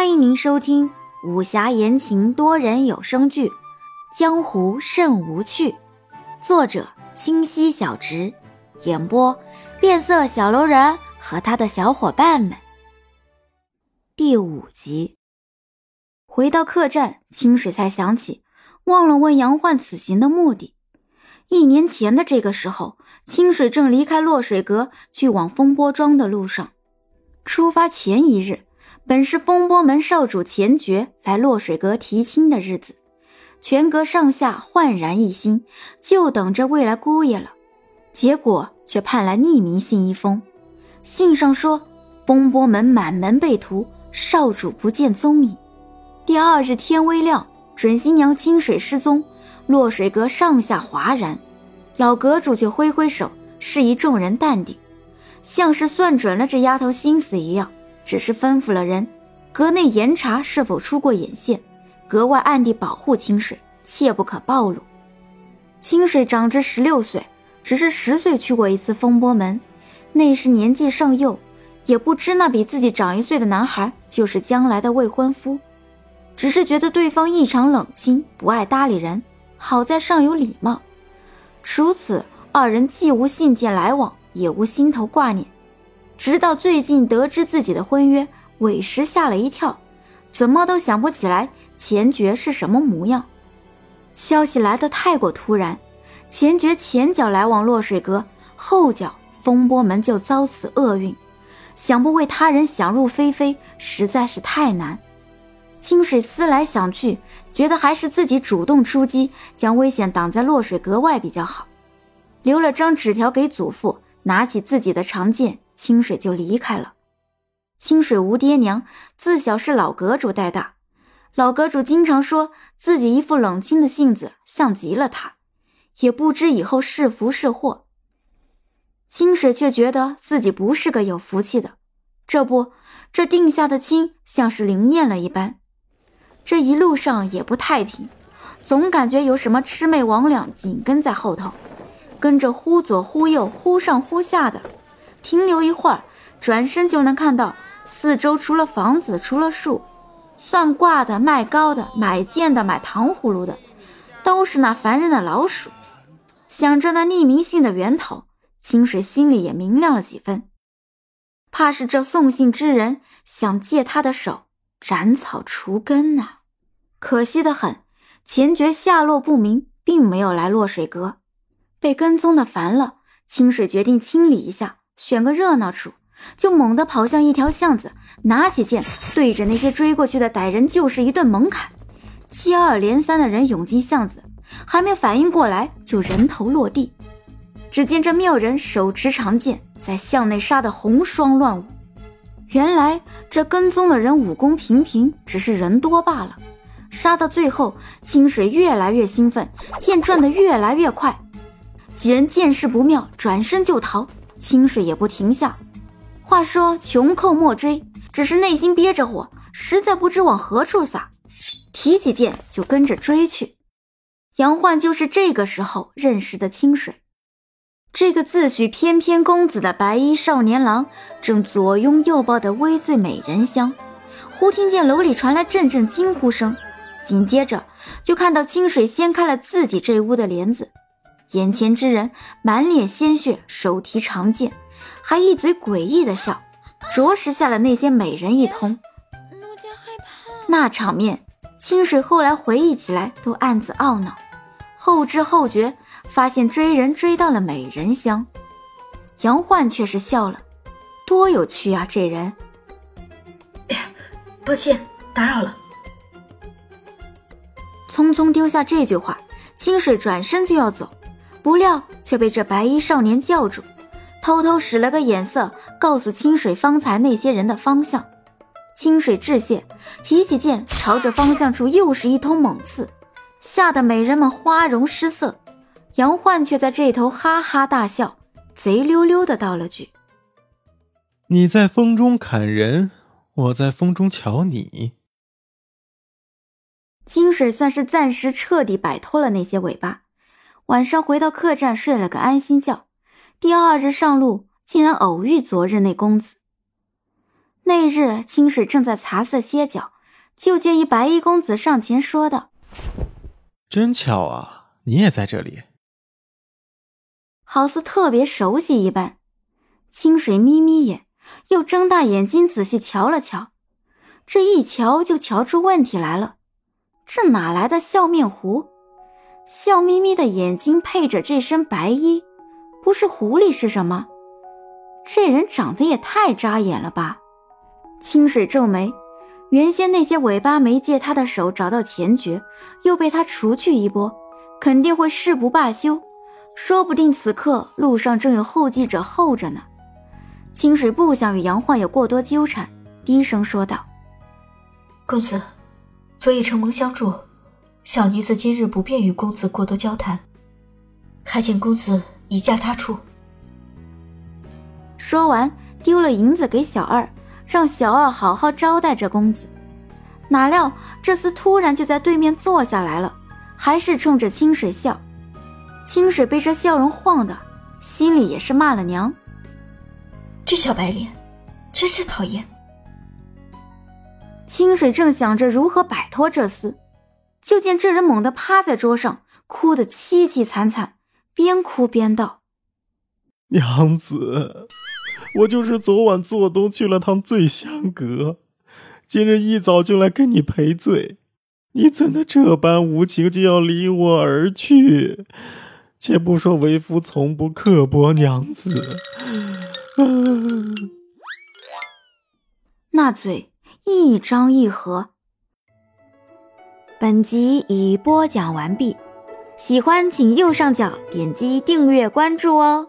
欢迎您收听武侠言情多人有声剧《江湖甚无趣》，作者清溪小直，演播变色小楼人和他的小伙伴们。第五集，回到客栈，清水才想起忘了问杨焕此行的目的。一年前的这个时候，清水正离开落水阁去往风波庄的路上。出发前一日。本是风波门少主钱爵来落水阁提亲的日子，全阁上下焕然一新，就等着未来姑爷了。结果却盼来匿名信一封，信上说风波门满门被屠，少主不见踪影。第二日天微亮，准新娘清水失踪，落水阁上下哗然。老阁主却挥挥手，示意众人淡定，像是算准了这丫头心思一样。只是吩咐了人，阁内严查是否出过眼线，格外暗地保护清水，切不可暴露。清水长至十六岁，只是十岁去过一次风波门，那时年纪尚幼，也不知那比自己长一岁的男孩就是将来的未婚夫，只是觉得对方异常冷清，不爱搭理人，好在尚有礼貌。除此，二人既无信件来往，也无心头挂念。直到最近得知自己的婚约，委实吓了一跳，怎么都想不起来钱爵是什么模样。消息来得太过突然，钱爵前脚来往落水阁，后脚风波门就遭此厄运，想不为他人想入非非，实在是太难。清水思来想去，觉得还是自己主动出击，将危险挡在落水阁外比较好。留了张纸条给祖父，拿起自己的长剑。清水就离开了。清水无爹娘，自小是老阁主带大。老阁主经常说自己一副冷清的性子像极了他，也不知以后是福是祸。清水却觉得自己不是个有福气的。这不，这定下的亲像是灵验了一般。这一路上也不太平，总感觉有什么魑魅魍魉紧跟在后头，跟着忽左忽右、忽上忽下的。停留一会儿，转身就能看到四周除了房子，除了树，算卦的、卖糕的、买剑的、买糖葫芦的，都是那烦人的老鼠。想着那匿名信的源头，清水心里也明亮了几分。怕是这送信之人想借他的手斩草除根呐。可惜的很，钱爵下落不明，并没有来落水阁。被跟踪的烦了，清水决定清理一下。选个热闹处，就猛地跑向一条巷子，拿起剑对着那些追过去的歹人就是一顿猛砍。接二连三的人涌进巷子，还没反应过来，就人头落地。只见这妙人手持长剑，在巷内杀得红霜乱舞。原来这跟踪的人武功平平，只是人多罢了。杀到最后，清水越来越兴奋，剑转得越来越快。几人见势不妙，转身就逃。清水也不停下。话说穷寇莫追，只是内心憋着火，实在不知往何处撒，提起剑就跟着追去。杨焕就是这个时候认识的清水。这个自诩翩翩公子的白衣少年郎，正左拥右抱的微醉美人香。忽听见楼里传来阵阵惊呼声，紧接着就看到清水掀开了自己这屋的帘子。眼前之人满脸鲜血，手提长剑，还一嘴诡异的笑，着实吓了那些美人一通。那场面，清水后来回忆起来都暗自懊恼。后知后觉，发现追人追到了美人香。杨焕却是笑了，多有趣啊！这人。抱歉，打扰了。匆匆丢下这句话，清水转身就要走。不料却被这白衣少年叫住，偷偷使了个眼色，告诉清水方才那些人的方向。清水致谢，提起剑朝着方向处又是一通猛刺，吓得美人们花容失色。杨焕却在这头哈哈大笑，贼溜溜的道了句：“你在风中砍人，我在风中瞧你。”清水算是暂时彻底摆脱了那些尾巴。晚上回到客栈睡了个安心觉，第二日上路竟然偶遇昨日那公子。那日清水正在茶色歇脚，就见一白衣公子上前说道：“真巧啊，你也在这里。”好似特别熟悉一般。清水眯眯眼，又睁大眼睛仔细瞧了瞧，这一瞧就瞧出问题来了。这哪来的笑面狐？笑眯眯的眼睛配着这身白衣，不是狐狸是什么？这人长得也太扎眼了吧！清水皱眉，原先那些尾巴没借他的手找到前爵，又被他除去一波，肯定会誓不罢休。说不定此刻路上正有后继者候着呢。清水不想与杨焕有过多纠缠，低声说道：“公子，昨夜承蒙相助，小女子今日不便与公子过多交谈，还请公子移驾他处。”说完，丢了银子给小二，让小二好好招待这公子。哪料这厮突然就在对面坐下来了，还是冲着清水笑。清水被这笑容晃的，心里也是骂了娘。这小白脸，真是讨厌。清水正想着如何摆脱这厮，就见这人猛地趴在桌上，哭得凄凄惨惨，边哭边道：“娘子，我就是昨晚做东去了趟醉香阁，今日一早就来跟你赔罪，你怎的这般无情，就要离我而去？且不说为夫从不刻薄娘子。”那嘴一张一合。本集已播讲完毕，喜欢请右上角点击订阅关注哦。